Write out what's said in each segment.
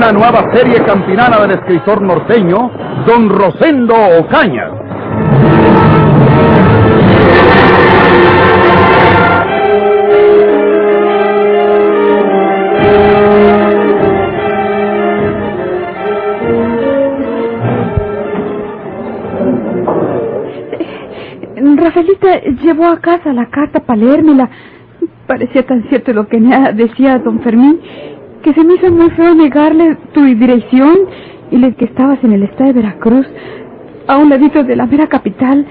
Una nueva serie campinana del escritor norteño, Don Rosendo Ocaña. Rafaelita llevó a casa la carta para leérmela. Parecía tan cierto lo que me decía don Fermín que se me hizo muy feo negarle tu dirección y le que estabas en el estado de Veracruz, a un ladito de la mera capital,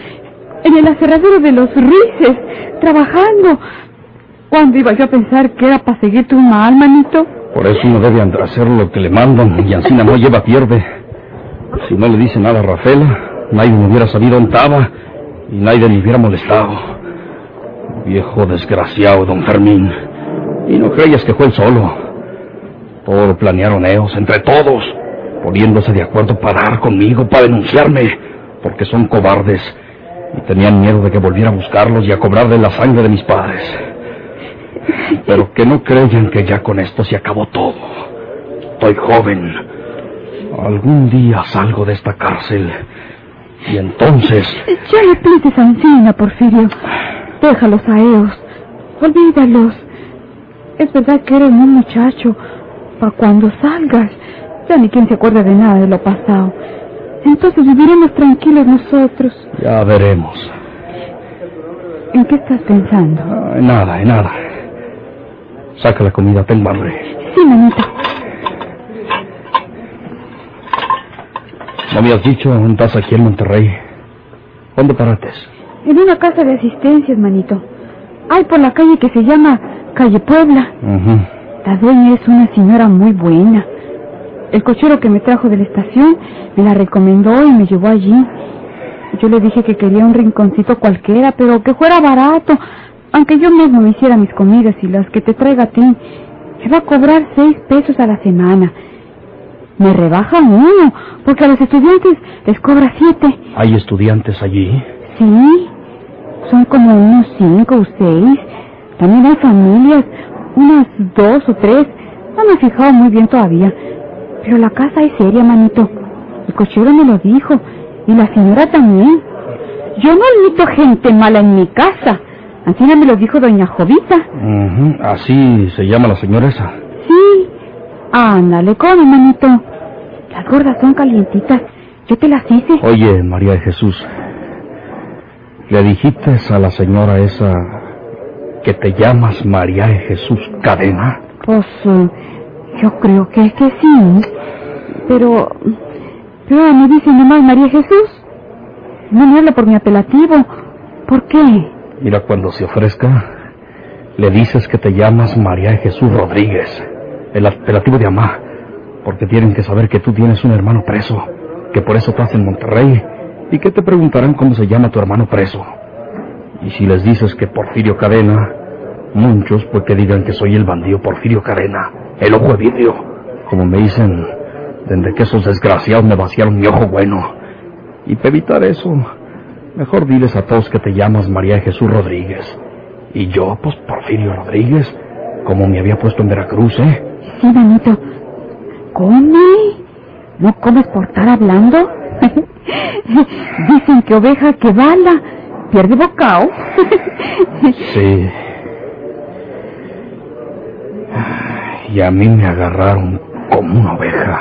en el aserradero de los Ruices, trabajando. ¿Cuándo iba yo a pensar que era para seguir tu mal, manito? Por eso no debe hacer lo que le mandan y Ancina no lleva pierde. Si no le dice nada a Rafael, nadie me hubiera sabido dónde y nadie me hubiera molestado. Viejo desgraciado, don Fermín. Y no creías que fue él solo. Todo lo planearon ellos, entre todos, poniéndose de acuerdo para dar conmigo, para denunciarme, porque son cobardes y tenían miedo de que volviera a buscarlos y a cobrarle la sangre de mis padres. Pero que no creyan que ya con esto se acabó todo. Estoy joven. Algún día salgo de esta cárcel y entonces... Ya le pides Ancina, Porfirio. Déjalos a ellos. Olvídalos. Es verdad que eres un muchacho. Para cuando salgas, ya ni quien se acuerda de nada de lo pasado. Entonces viviremos tranquilos nosotros. Ya veremos. ¿En qué estás pensando? Ah, en nada, en nada. Saca la comida, tengo hambre. Sí, manita. ¿No me has dicho estás aquí en Monterrey? ¿Dónde parates? En una casa de asistencias, manito. Hay por la calle que se llama Calle Puebla. Ujú. La dueña es una señora muy buena. El cochero que me trajo de la estación me la recomendó y me llevó allí. Yo le dije que quería un rinconcito cualquiera, pero que fuera barato, aunque yo mismo me hiciera mis comidas y las que te traiga a ti. Me va a cobrar seis pesos a la semana. Me rebaja uno, porque a los estudiantes les cobra siete. ¿Hay estudiantes allí? Sí, son como unos cinco o seis. También hay familias, unas dos o tres. No me he fijado muy bien todavía. Pero la casa es seria, manito. El cochero me lo dijo. Y la señora también. Yo no admito gente mala en mi casa. Así me lo dijo doña Jovita. Así se llama la señora esa. Sí. Ándale, come, manito. Las gordas son calientitas. Yo te las hice. Oye, María de Jesús. ¿Le dijiste a la señora esa que te llamas María de Jesús Cadena? Pues eh, yo creo que es que sí. Pero... Pero me dice nomás María Jesús. No me habla por mi apelativo. ¿Por qué? Mira, cuando se ofrezca, le dices que te llamas María de Jesús Rodríguez, el apelativo de Amá, porque tienen que saber que tú tienes un hermano preso, que por eso estás en Monterrey, y que te preguntarán cómo se llama tu hermano preso. Y si les dices que Porfirio Cadena, muchos pues que digan que soy el bandido Porfirio Cadena, el ojo de vidrio, como me dicen, desde que esos desgraciados me vaciaron mi ojo bueno. Y para evitar eso, mejor diles a todos que te llamas María Jesús Rodríguez. Y yo, pues Porfirio Rodríguez, como me había puesto en Veracruz, ¿eh? Sí, manito. Come. ¿No comes por estar hablando? Dicen que oveja que bala pierde bocao. Sí. Y a mí me agarraron como una oveja.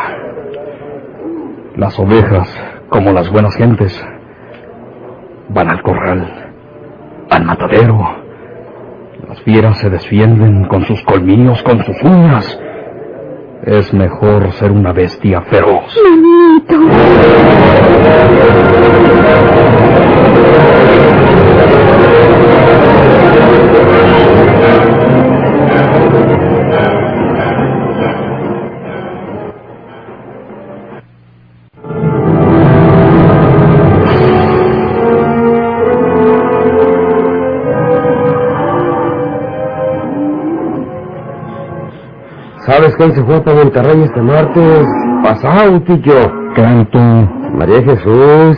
Las ovejas, como las buenas gentes, van al corral, al matadero. Las fieras se defienden con sus colmillos, con sus uñas. Es mejor ser una bestia feroz. ¿Sabes quién se fue para Monterrey este martes? Pasado, tío. Canto. María Jesús,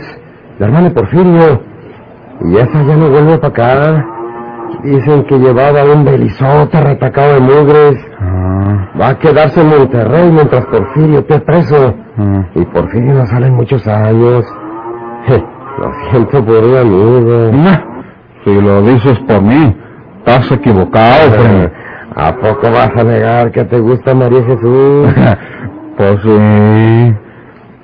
la hermana Porfirio. Y esa ya no vuelve para acá. Dicen que llevaba un belizote retacado de mugres. Ah, Va a quedarse en Monterrey mientras Porfirio esté preso. ah. Y Porfirio no sale en muchos años. Je, Lo siento por un amigo. Nah, Si lo dices por mí, estás equivocado, Fren. ¿A poco vas a negar que te gusta María Jesús? pues sí.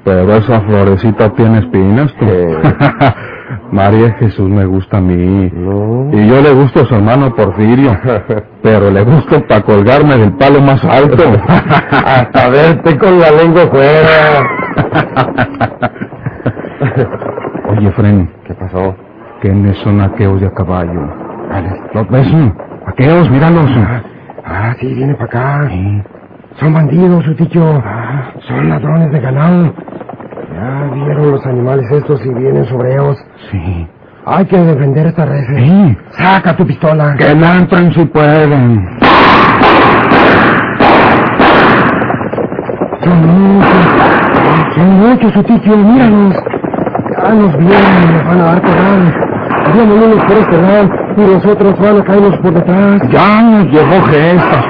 Pero esa florecita tiene espinas, tú. María Jesús me gusta a mí. No. Y yo le gusto a su hermano Porfirio. Pero le gusto para colgarme del palo más alto. Hasta verte con la lengua fuera. Oye, Fren, ¿Qué pasó? ¿quiénes son aquellos de a caballo? ¿Los ves? Aquellos, míralos. Ah, sí, viene para acá. Son bandidos, su tío. Son ladrones de ganado. Ya vieron los animales estos y vienen sobre ellos. Sí. Hay que defender esta red. Sí. Saca tu pistola. Que entren si pueden. Son muchos. Son muchos, su tío. Míralos. Ya nos vienen y nos van a dar corral. Vienen unos por este lado y los otros van a caernos por detrás. Ya nos llegó gestas.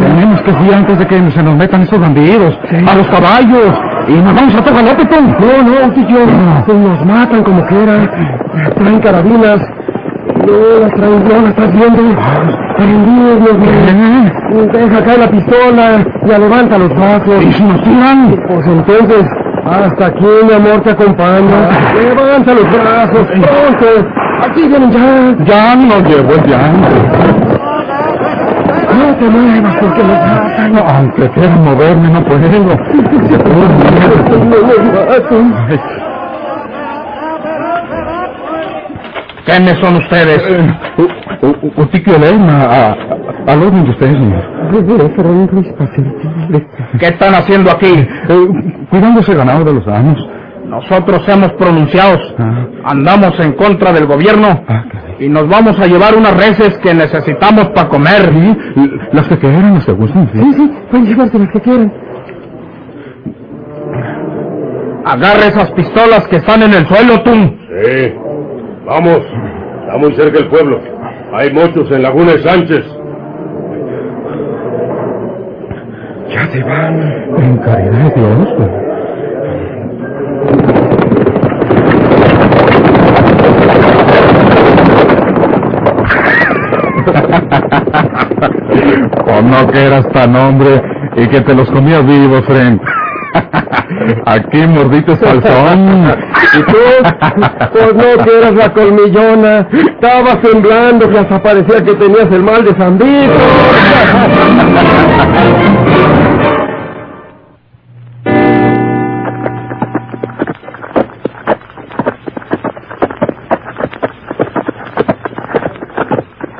Tenemos que fui antes de que se nos metan esos bandidos. A los caballos. Y nos vamos a tocar galope, tú. No, no, tío. Pues nos matan como quieran. Traen carabinas. No las traen, no las estás viendo. Prendidos, los ¿Qué? Deja caer la pistola. Ya levanta los brazos. ¿Y si nos tiran? Pues entonces, hasta aquí, mi amor, te acompaña. Levanta los brazos, pronto. Aquí vienen ya. Ya nos llegó el llanto. No te muevas porque nos matan. No, aunque quiera moverme, no puedo. No matan. ¿Quiénes son ustedes? Utiquio Elena, a, al orden de ustedes, señor. ¿Qué están haciendo aquí? Eh, cuidando ese ganado de los años. Nosotros hemos pronunciado. Ah. Andamos en contra del gobierno Ah, y nos vamos a llevar unas reses que necesitamos para comer. Sí, las que quieran, las que gusten. Sí, sí, pueden llevarse las que quieran. Agarre esas pistolas que están en el suelo, tú. Sí. Vamos. Está muy cerca el pueblo. Hay muchos en Laguna de Sánchez. Ya se van. En caridad de Dios. pues. O no que eras tan hombre y que te los comías vivos, Fren. Aquí mordiste salsón. ¿Y tú? Pues no que eras la colmillona. Estabas temblando que hasta parecía que tenías el mal de San.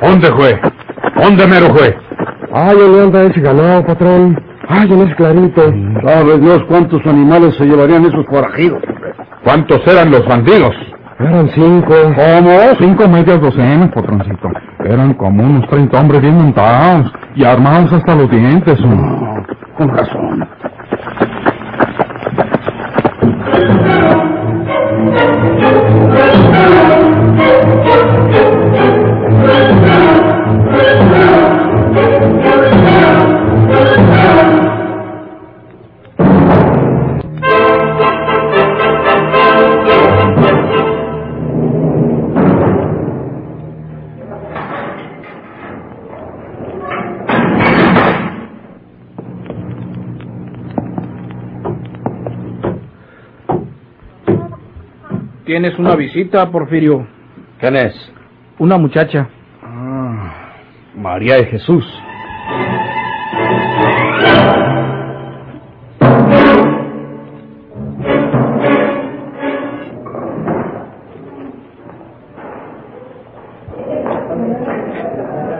¿Dónde fue? ¿Dónde mero fue? Ay, ¿dónde anda ese ganado, patrón? Ay, en ese clarito. ¿Sabe Dios cuántos animales se llevarían esos forajidos? ¿Cuántos eran los bandidos? Eran cinco. ¿Cómo? Cinco medias docenas, patroncito. Eran como unos 30 hombres bien montados y armados hasta los dientes. No, con razón. Tienes una visita, Porfirio. ¿Quién es? Una muchacha. María de Jesús.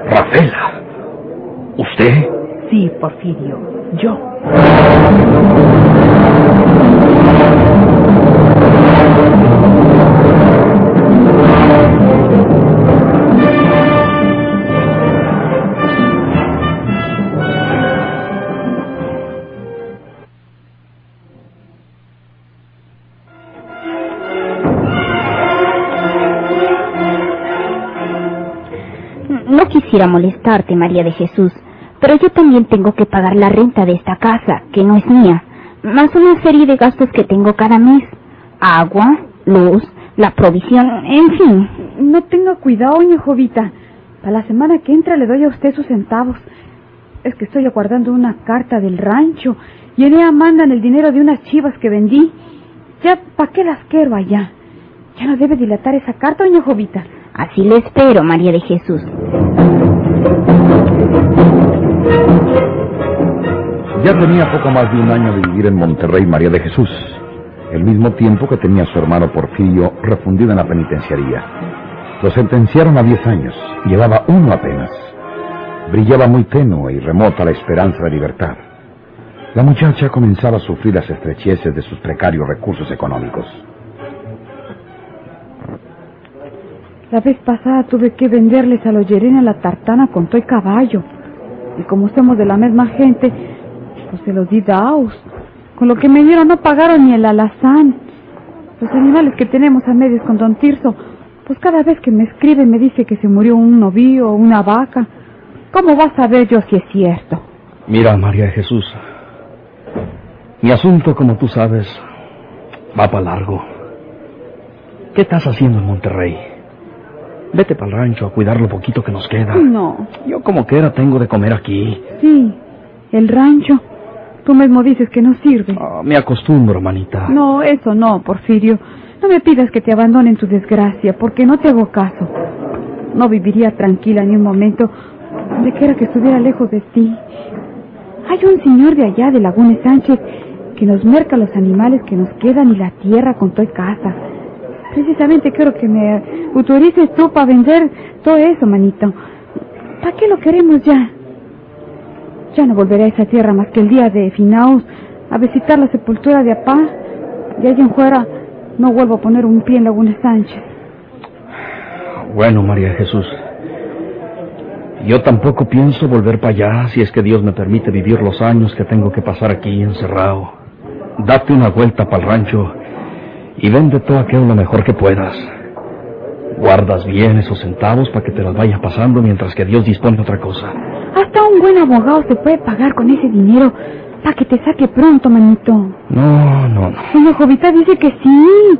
Rafaela. ¿Usted? Sí, Porfirio, No quisiera molestarte, María de Jesús, pero yo también tengo que pagar la renta de esta casa, que no es mía, más una serie de gastos que tengo cada mes. Agua, luz, la provisión, en fin. No tenga cuidado, Jovita. Para la semana que entra le doy a usted sus centavos. Es que estoy aguardando una carta del rancho y en ella mandan el dinero de unas chivas que vendí. Ya, ¿para qué las quiero allá? Ya no debe dilatar esa carta, doña Jovita. Así le espero, María de Jesús. Ya tenía poco más de un año de vivir en Monterrey María de Jesús, el mismo tiempo que tenía su hermano Porfirio refundido en la penitenciaría. Lo sentenciaron a 10 años, llevaba uno apenas. Brillaba muy tenue y remota la esperanza de libertad. La muchacha comenzaba a sufrir las estrecheces de sus precarios recursos económicos. La vez pasada tuve que venderles a los Yerena la tartana con todo caballo. Y como somos de la misma gente, pues se los di daos. Con lo que me dieron no pagaron ni el alazán. Los animales que tenemos a medias con don Tirso, pues cada vez que me escribe me dice que se murió un novillo o una vaca. ¿Cómo vas a saber yo si es cierto? Mira, María de Jesús, mi asunto, como tú sabes, va para largo. ¿Qué estás haciendo en Monterrey? Vete para el rancho a cuidar lo poquito que nos queda. No. Yo como quiera tengo de comer aquí. Sí, el rancho. Tú mismo dices que no sirve. Ah, me acostumbro, manita. No, eso no, Porfirio. No me pidas que te abandone en tu desgracia, porque no te hago caso. No viviría tranquila ni un momento donde quiera que estuviera lejos de ti. Hay un señor de allá, de Laguna Sánchez, que nos merca los animales que nos quedan y la tierra con toda casa. Precisamente quiero que me autorices tú para vender todo eso, manito. ¿Para qué lo queremos ya? Ya no volveré a esa tierra más que el día de Finaos a visitar la sepultura de Apá. De allí en fuera no vuelvo a poner un pie en Laguna Sánchez. Bueno, María Jesús. Yo tampoco pienso volver para allá si es que Dios me permite vivir los años que tengo que pasar aquí encerrado. Date una vuelta para el rancho y vende todo aquello lo mejor que puedas. Guardas bien esos centavos para que te los vayas pasando mientras que Dios dispone otra cosa. Hasta un buen abogado se puede pagar con ese dinero para que te saque pronto, manito. No, no, no. Doña Jovita dice que sí.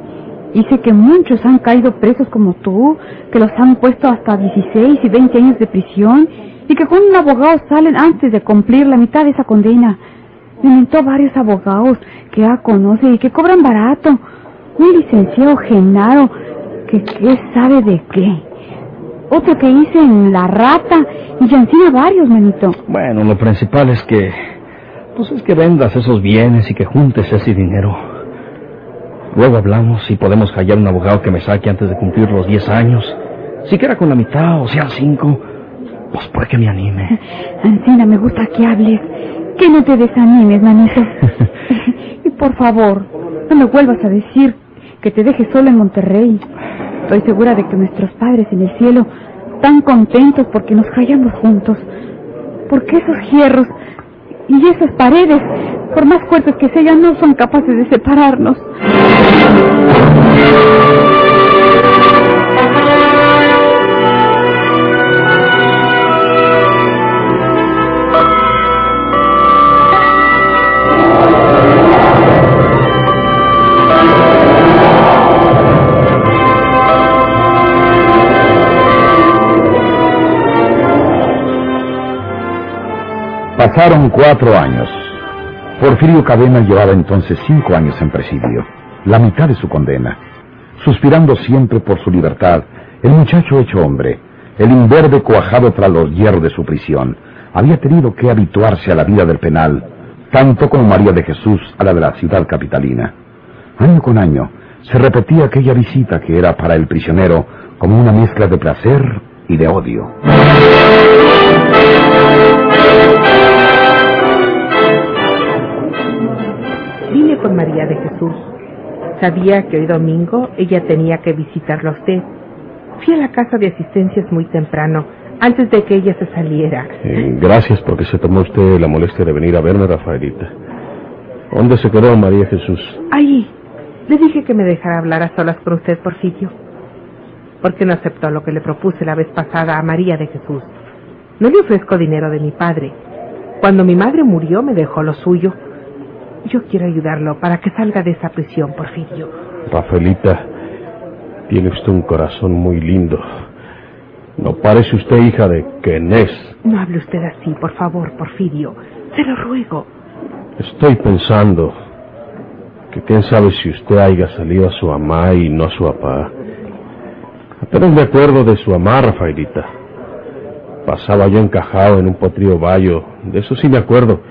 Dice que muchos han caído presos como tú, que los han puesto hasta 16 y 20 años de prisión y que con un abogado salen antes de cumplir la mitad de esa condena. Me inventó varios abogados que ya conoce y que cobran barato. Un licenciado Genaro que qué sabe de qué. Otro que hice en La Rata y ya encima varios, manito. Bueno, lo principal es que... Pues es que vendas esos bienes y que juntes ese dinero. Luego hablamos y podemos hallar un abogado que me saque antes de cumplir los 10 años. Siquiera con la mitad o sean cinco. Pues puede que me anime. Ancina, me gusta que hables. Que no te desanimes, manito. y por favor, no me vuelvas a decir que te dejes solo en Monterrey. Estoy segura de que nuestros padres en el cielo están contentos porque nos hallamos juntos. Porque esos hierros y esas paredes, por más fuertes que sean, no son capaces de separarnos. Pasaron cuatro años. Porfirio Cadena llevaba entonces cinco años en presidio, la mitad de su condena. Suspirando siempre por su libertad, el muchacho hecho hombre, el imberbe cuajado tras los hierros de su prisión, había tenido que habituarse a la vida del penal, tanto como María de Jesús a la de la ciudad capitalina. Año con año se repetía aquella visita que era para el prisionero como una mezcla de placer y de odio. Con María de Jesús. Sabía que hoy domingo ella tenía que visitarla a usted. Fui a la casa de asistencias muy temprano, antes de que ella se saliera. Eh, gracias porque se tomó usted la molestia de venir a verme, Rafaelita. ¿Dónde se quedó María Jesús? Ahí. Le dije que me dejara hablar a solas con usted, Porfirio. ¿Por qué no aceptó lo que le propuse la vez pasada a María de Jesús? No le ofrezco dinero de mi padre. Cuando mi madre murió me dejó lo suyo. Yo quiero ayudarlo para que salga de esa prisión, Porfirio. Rafaelita, tiene usted un corazón muy lindo. No parece usted hija de Kenés. No hable usted así, por favor, Porfirio. Se lo ruego. Estoy pensando que quién sabe si usted haya salido a su mamá y no a su papá. Apenas me acuerdo de su mamá, Rafaelita. Pasaba yo encajado en un potrío vallo, de eso sí me acuerdo.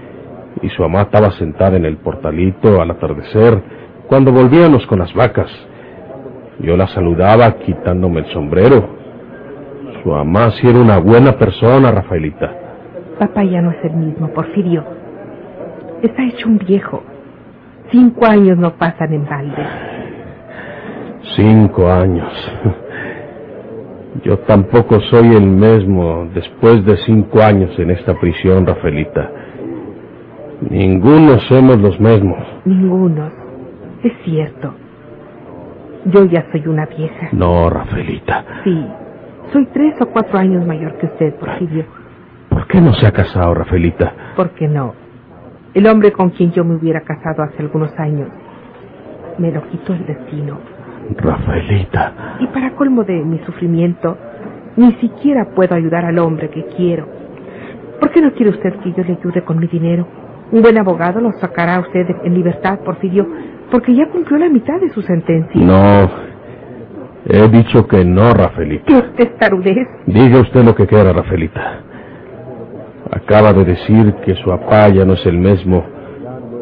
Y su mamá estaba sentada en el portalito al atardecer, cuando volvíamos con las vacas. Yo la saludaba quitándome el sombrero. Su mamá sí era una buena persona, Rafaelita. Papá ya no es el mismo, Porfirio. Está hecho un viejo. Cinco años no pasan en balde. Cinco años. Yo tampoco soy el mismo después de cinco años en esta prisión, Rafaelita. Ninguno somos los mismos. Ninguno. Es cierto. Yo ya soy una vieja. No, Rafaelita. Sí. Soy tres o cuatro años mayor que usted, Porfirio. ¿Por qué no se ha casado, Rafaelita? ¿Por qué no? El hombre con quien yo me hubiera casado hace algunos años me lo quitó el destino. Rafaelita. Y para colmo de mi sufrimiento, ni siquiera puedo ayudar al hombre que quiero. ¿Por qué no quiere usted que yo le ayude con mi dinero? Un buen abogado lo sacará a usted en libertad, Porfirio, porque ya cumplió la mitad de su sentencia. No. He dicho que no, Rafaelita. ¡Qué testarudez! Diga usted lo que quiera, Rafaelita. Acaba de decir que su papá ya no es el mismo,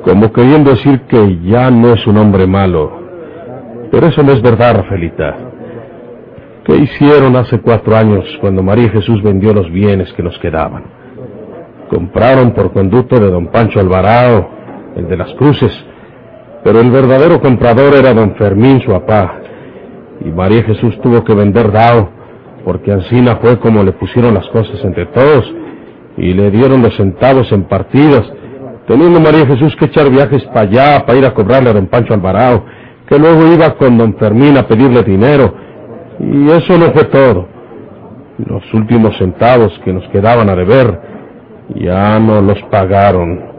como queriendo decir que ya no es un hombre malo. Pero eso no es verdad, Rafaelita. ¿Qué hicieron hace cuatro años cuando María Jesús vendió los bienes que nos quedaban? Compraron por conducto de don Pancho Alvarado, el de las cruces, pero el verdadero comprador era don Fermín, su papá. Y María Jesús tuvo que vender dao, porque Ancina fue como le pusieron las cosas entre todos, y le dieron los centavos en partidas, teniendo María Jesús que echar viajes para allá, para ir a cobrarle a don Pancho Alvarado, que luego iba con don Fermín a pedirle dinero, y eso no fue todo. Los últimos centavos que nos quedaban a deber ya no los pagaron.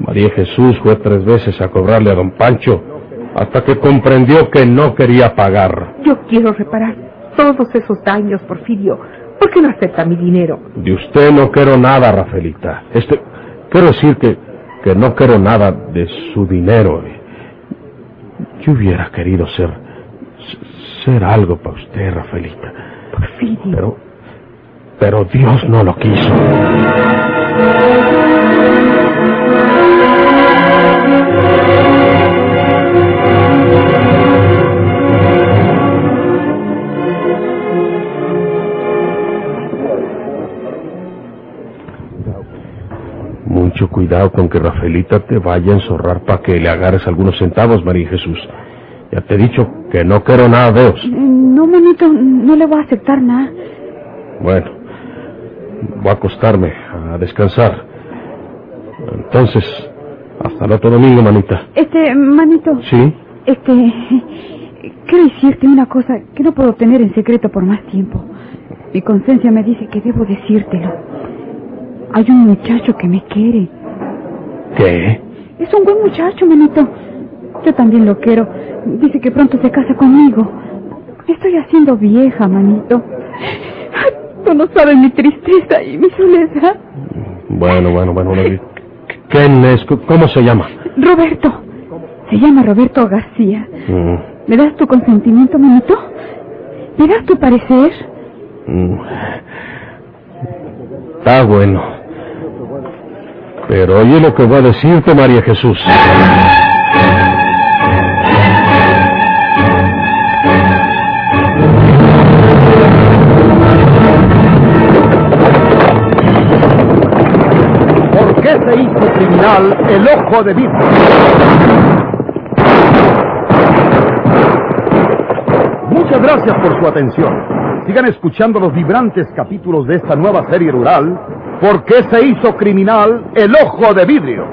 María Jesús fue tres veces a cobrarle a don Pancho hasta que comprendió que no quería pagar. Yo quiero reparar todos esos daños, Porfirio. ¿Por qué no acepta mi dinero? De usted no quiero nada, Rafaelita. Este, quiero decir que, que no quiero nada de su dinero. Yo hubiera querido ser, ser algo para usted, Rafaelita. Porfirio. Pero, pero Dios no lo quiso. Mucho cuidado con que Rafaelita te vaya a enzorrar para que le agarres algunos centavos, María Jesús. Ya te he dicho que no quiero nada de ellos. No, manito, no le voy a aceptar nada. Bueno, voy a acostarme, a descansar. Entonces, hasta el otro domingo, manita. Este, manito. ¿Sí? Este, quiero decirte una cosa que no puedo tener en secreto por más tiempo. Mi conciencia me dice que debo decírtelo. Hay un muchacho que me quiere. ¿Qué? Es un buen muchacho, manito. Yo también lo quiero. Dice que pronto se casa conmigo. Me estoy haciendo vieja, manito. Tú no sabes mi tristeza y mi soledad. Bueno, bueno, bueno. bueno. ¿Quién es? ¿Cómo se llama? Roberto. Se llama Roberto García. Mm, ¿Me das tu consentimiento, manito? ¿Me das tu parecer? mm. Está bueno. Pero oye lo que voy a decirte, María Jesús. el ojo de vidrio. Muchas gracias por su atención. Sigan escuchando los vibrantes capítulos de esta nueva serie rural, ¿Por qué se hizo criminal el ojo de vidrio?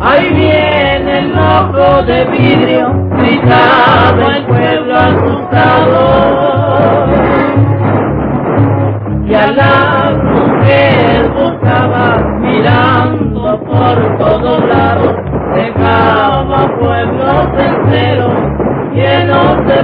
Ahí viene el ojo de vidrio, gritaba el pueblo asustado. Y a la mujer buscaba mirar. Por todos lados, dejamos pueblos enteros llenos de